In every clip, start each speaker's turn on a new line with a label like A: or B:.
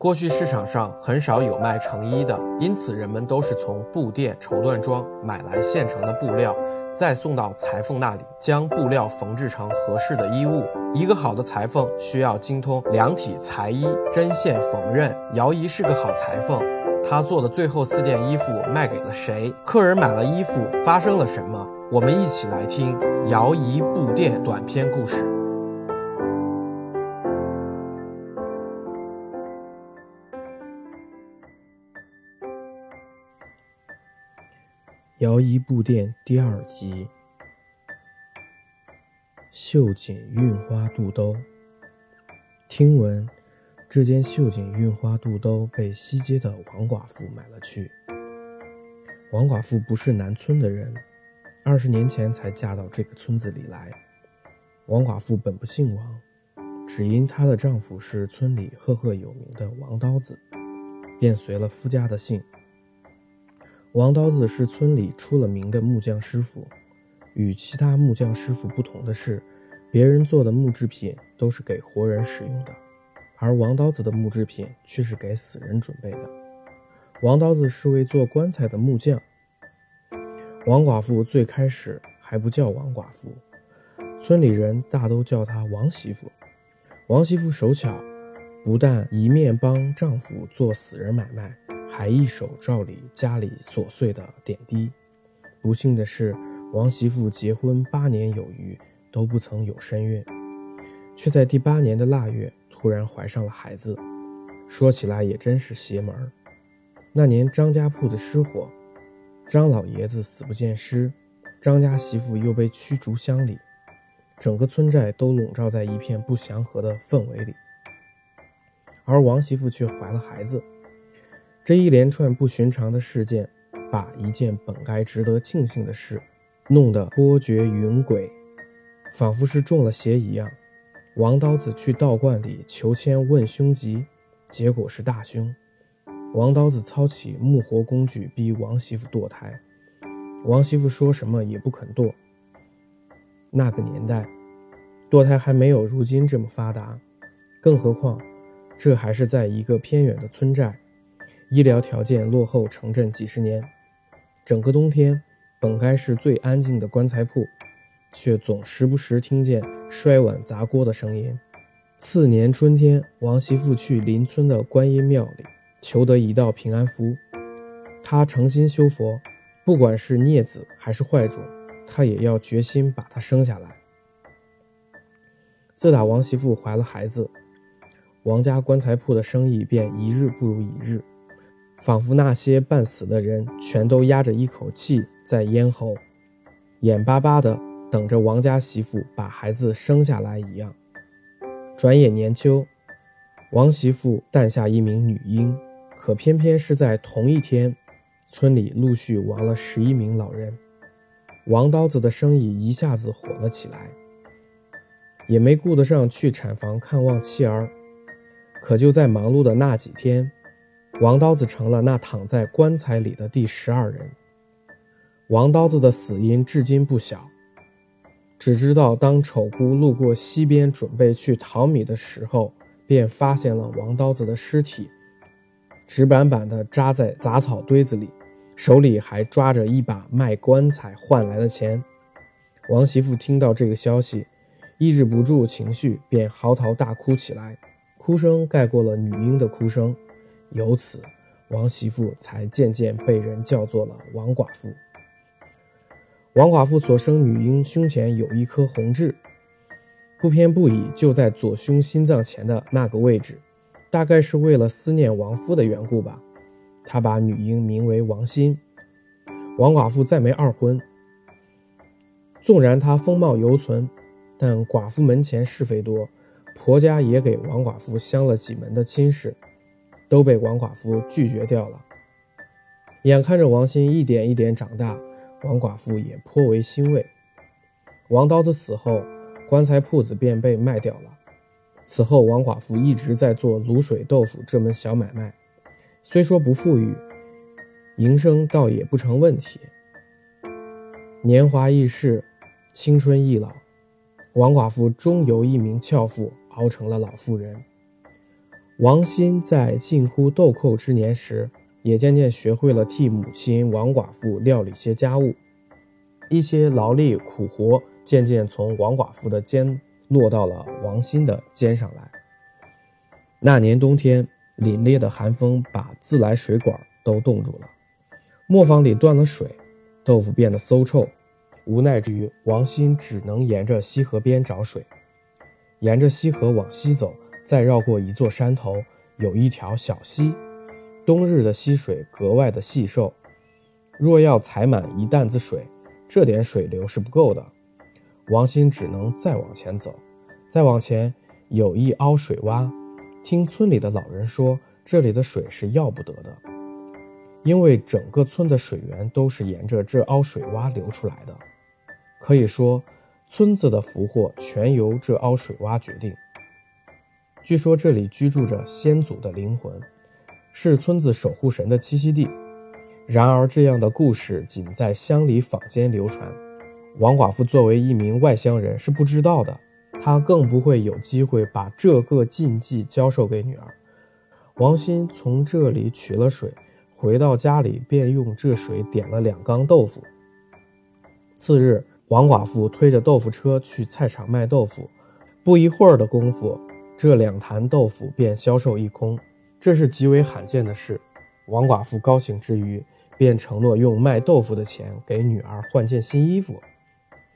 A: 过去市场上很少有卖成衣的，因此人们都是从布店、绸缎庄买来现成的布料，再送到裁缝那里，将布料缝制成合适的衣物。一个好的裁缝需要精通量体裁衣、针线缝纫。姚姨是个好裁缝，她做的最后四件衣服卖给了谁？客人买了衣服，发生了什么？我们一起来听姚姨布店短篇故事。
B: 姚姨布店第二集：绣锦运花肚兜。听闻这件绣锦运花肚兜被西街的王寡妇买了去。王寡妇不是南村的人，二十年前才嫁到这个村子里来。王寡妇本不姓王，只因她的丈夫是村里赫赫有名的王刀子，便随了夫家的姓。王刀子是村里出了名的木匠师傅，与其他木匠师傅不同的是，别人做的木制品都是给活人使用的，而王刀子的木制品却是给死人准备的。王刀子是位做棺材的木匠。王寡妇最开始还不叫王寡妇，村里人大都叫她王媳妇。王媳妇手巧，不但一面帮丈夫做死人买卖。还一手照理家里琐碎的点滴。不幸的是，王媳妇结婚八年有余，都不曾有身孕，却在第八年的腊月突然怀上了孩子。说起来也真是邪门儿。那年张家铺子失火，张老爷子死不见尸，张家媳妇又被驱逐乡里，整个村寨都笼罩在一片不祥和的氛围里。而王媳妇却怀了孩子。这一连串不寻常的事件，把一件本该值得庆幸的事，弄得波谲云诡，仿佛是中了邪一样。王刀子去道观里求签问凶吉，结果是大凶。王刀子操起木活工具逼王媳妇堕胎，王媳妇说什么也不肯堕。那个年代，堕胎还没有如今这么发达，更何况这还是在一个偏远的村寨。医疗条件落后城镇几十年，整个冬天本该是最安静的棺材铺，却总时不时听见摔碗砸锅的声音。次年春天，王媳妇去邻村的观音庙里求得一道平安符，她诚心修佛，不管是孽子还是坏种，她也要决心把他生下来。自打王媳妇怀了孩子，王家棺材铺的生意便一日不如一日。仿佛那些半死的人全都压着一口气在咽喉，眼巴巴的等着王家媳妇把孩子生下来一样。转眼年秋，王媳妇诞下一名女婴，可偏偏是在同一天，村里陆续亡了十一名老人。王刀子的生意一下子火了起来，也没顾得上去产房看望妻儿。可就在忙碌的那几天。王刀子成了那躺在棺材里的第十二人。王刀子的死因至今不晓，只知道当丑姑路过溪边准备去淘米的时候，便发现了王刀子的尸体，直板板地扎在杂草堆子里，手里还抓着一把卖棺材换来的钱。王媳妇听到这个消息，抑制不住情绪，便嚎啕大哭起来，哭声盖过了女婴的哭声。由此，王媳妇才渐渐被人叫做了王寡妇。王寡妇所生女婴胸前有一颗红痣，不偏不倚，就在左胸心脏前的那个位置，大概是为了思念亡夫的缘故吧。她把女婴名为王心。王寡妇再没二婚。纵然她风貌犹存，但寡妇门前是非多，婆家也给王寡妇相了几门的亲事。都被王寡妇拒绝掉了。眼看着王鑫一点一点长大，王寡妇也颇为欣慰。王刀子死后，棺材铺子便被卖掉了。此后，王寡妇一直在做卤水豆腐这门小买卖，虽说不富裕，营生倒也不成问题。年华易逝，青春易老，王寡妇终由一名俏妇熬成了老妇人。王欣在近乎豆蔻之年时，也渐渐学会了替母亲王寡妇料理些家务，一些劳力苦活渐渐从王寡妇的肩落到了王欣的肩上来。那年冬天，凛冽的寒风把自来水管都冻住了，磨坊里断了水，豆腐变得馊臭，无奈之余，王欣只能沿着西河边找水，沿着西河往西走。再绕过一座山头，有一条小溪。冬日的溪水格外的细瘦，若要采满一担子水，这点水流是不够的。王鑫只能再往前走。再往前有一凹水洼，听村里的老人说，这里的水是要不得的，因为整个村的水源都是沿着这凹水洼流出来的。可以说，村子的福祸全由这凹水洼决定。据说这里居住着先祖的灵魂，是村子守护神的栖息地。然而，这样的故事仅在乡里坊间流传，王寡妇作为一名外乡人是不知道的，她更不会有机会把这个禁忌教授给女儿。王鑫从这里取了水，回到家里便用这水点了两缸豆腐。次日，王寡妇推着豆腐车去菜场卖豆腐，不一会儿的功夫。这两坛豆腐便销售一空，这是极为罕见的事。王寡妇高兴之余，便承诺用卖豆腐的钱给女儿换件新衣服。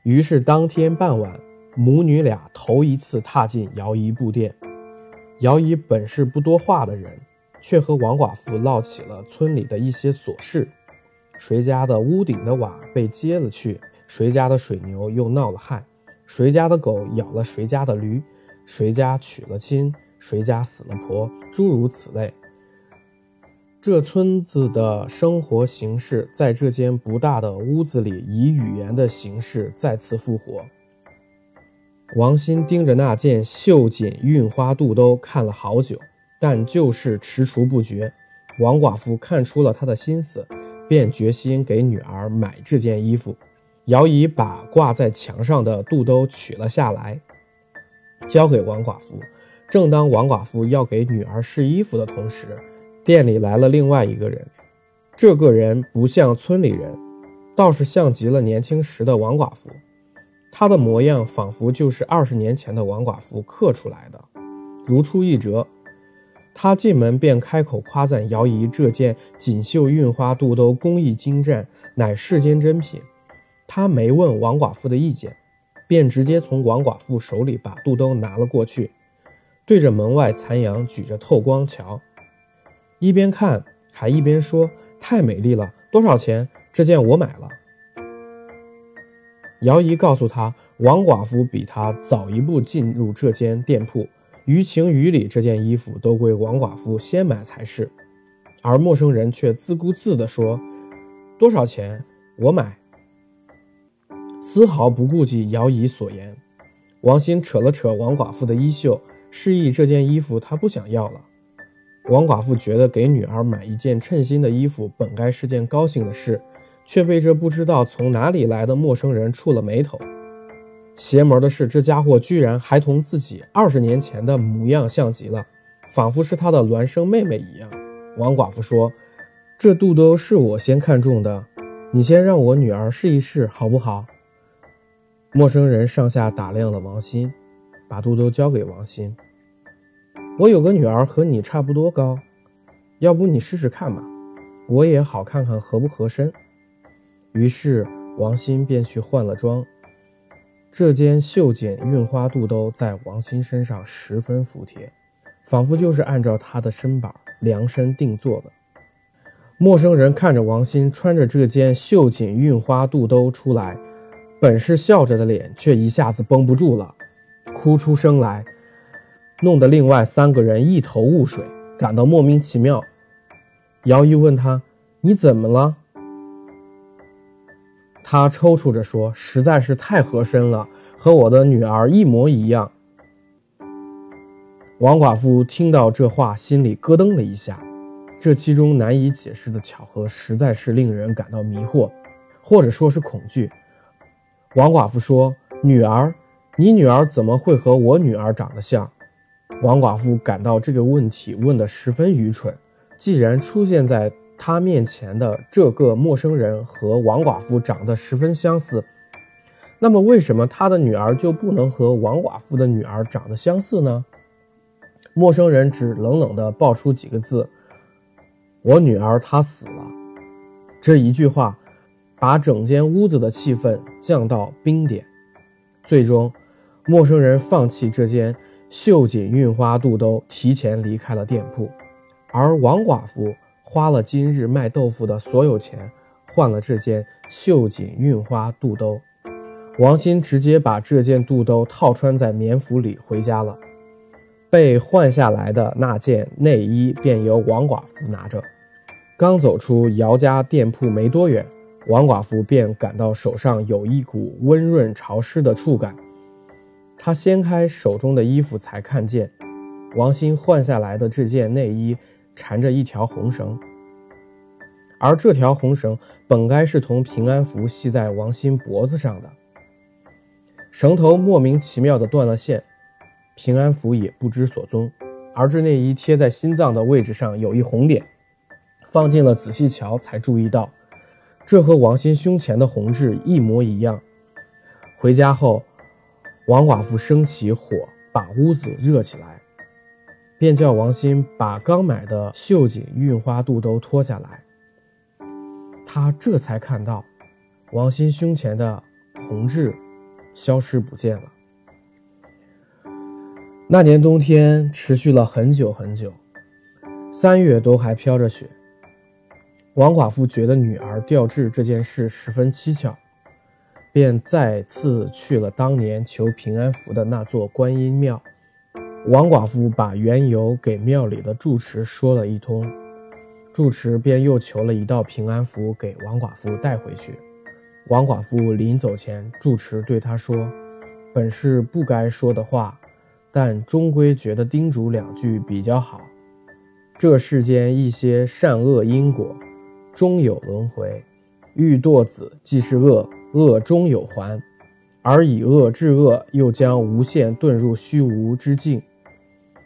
B: 于是当天傍晚，母女俩头一次踏进姚姨布店。姚姨本是不多话的人，却和王寡妇唠起了村里的一些琐事：谁家的屋顶的瓦被揭了去，谁家的水牛又闹了害，谁家的狗咬了谁家的驴。谁家娶了亲，谁家死了婆，诸如此类。这村子的生活形式，在这间不大的屋子里，以语言的形式再次复活。王鑫盯着那件绣锦运花肚兜看了好久，但就是踟蹰不决。王寡妇看出了他的心思，便决心给女儿买这件衣服。姚姨把挂在墙上的肚兜取了下来。交给王寡妇。正当王寡妇要给女儿试衣服的同时，店里来了另外一个人。这个人不像村里人，倒是像极了年轻时的王寡妇。他的模样仿佛就是二十年前的王寡妇刻出来的，如出一辙。他进门便开口夸赞姚姨这件锦绣印花肚兜工艺精湛，乃世间珍品。他没问王寡妇的意见。便直接从王寡妇手里把肚兜拿了过去，对着门外残阳举着透光瞧，一边看还一边说：“太美丽了，多少钱？这件我买了。”姚姨告诉他，王寡妇比他早一步进入这间店铺，于情于理，这件衣服都归王寡妇先买才是，而陌生人却自顾自地说：“多少钱？我买。”丝毫不顾及姚姨所言，王鑫扯了扯王寡妇的衣袖，示意这件衣服他不想要了。王寡妇觉得给女儿买一件称心的衣服本该是件高兴的事，却被这不知道从哪里来的陌生人触了眉头。邪门的是，这家伙居然还同自己二十年前的模样像极了，仿佛是他的孪生妹妹一样。王寡妇说：“这肚兜是我先看中的，你先让我女儿试一试，好不好？”陌生人上下打量了王鑫，把肚兜交给王鑫。我有个女儿和你差不多高，要不你试试看吧，我也好看看合不合身。于是王鑫便去换了装。这件绣锦运花肚兜在王鑫身上十分服帖，仿佛就是按照他的身板量身定做的。陌生人看着王鑫穿着这件绣锦运花肚兜出来。本是笑着的脸，却一下子绷不住了，哭出声来，弄得另外三个人一头雾水，感到莫名其妙。姚姨问他：“你怎么了？”他抽搐着说：“实在是太合身了，和我的女儿一模一样。”王寡妇听到这话，心里咯噔了一下，这其中难以解释的巧合，实在是令人感到迷惑，或者说是恐惧。王寡妇说：“女儿，你女儿怎么会和我女儿长得像？王寡妇感到这个问题问得十分愚蠢。既然出现在她面前的这个陌生人和王寡妇长得十分相似，那么为什么她的女儿就不能和王寡妇的女儿长得相似呢？陌生人只冷冷地爆出几个字：“我女儿她死了。”这一句话把整间屋子的气氛降到冰点。最终，陌生人放弃这件绣锦印花肚兜，提前离开了店铺。而王寡妇花了今日卖豆腐的所有钱，换了这件绣锦印花肚兜。王鑫直接把这件肚兜套穿在棉服里回家了。被换下来的那件内衣便由王寡妇拿着。刚走出姚家店铺没多远，王寡妇便感到手上有一股温润潮湿的触感。她掀开手中的衣服，才看见王鑫换下来的这件内衣。缠着一条红绳，而这条红绳本该是同平安符系在王鑫脖子上的，绳头莫名其妙的断了线，平安符也不知所踪。而这内衣贴在心脏的位置上有一红点，放进了仔细瞧才注意到，这和王鑫胸前的红痣一模一样。回家后，王寡妇生起火，把屋子热起来。便叫王鑫把刚买的绣锦运花肚兜脱下来。他这才看到，王鑫胸前的红痣消失不见了。那年冬天持续了很久很久，三月都还飘着雪。王寡妇觉得女儿掉痣这件事十分蹊跷，便再次去了当年求平安符的那座观音庙。王寡妇把缘由给庙里的住持说了一通，住持便又求了一道平安符给王寡妇带回去。王寡妇临走前，住持对她说：“本是不该说的话，但终归觉得叮嘱两句比较好。这世间一些善恶因果，终有轮回。欲堕子，即是恶，恶终有还；而以恶治恶，又将无限遁入虚无之境。”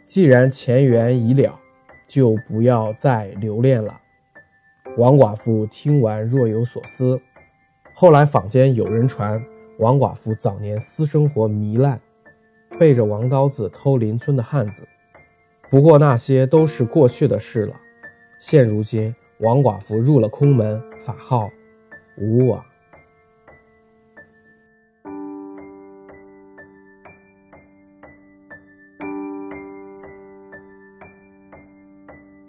B: 既然前缘已了，就不要再留恋了。王寡妇听完若有所思。后来坊间有人传，王寡妇早年私生活糜烂，背着王刀子偷邻村的汉子。不过那些都是过去的事了。现如今，王寡妇入了空门，法号无我。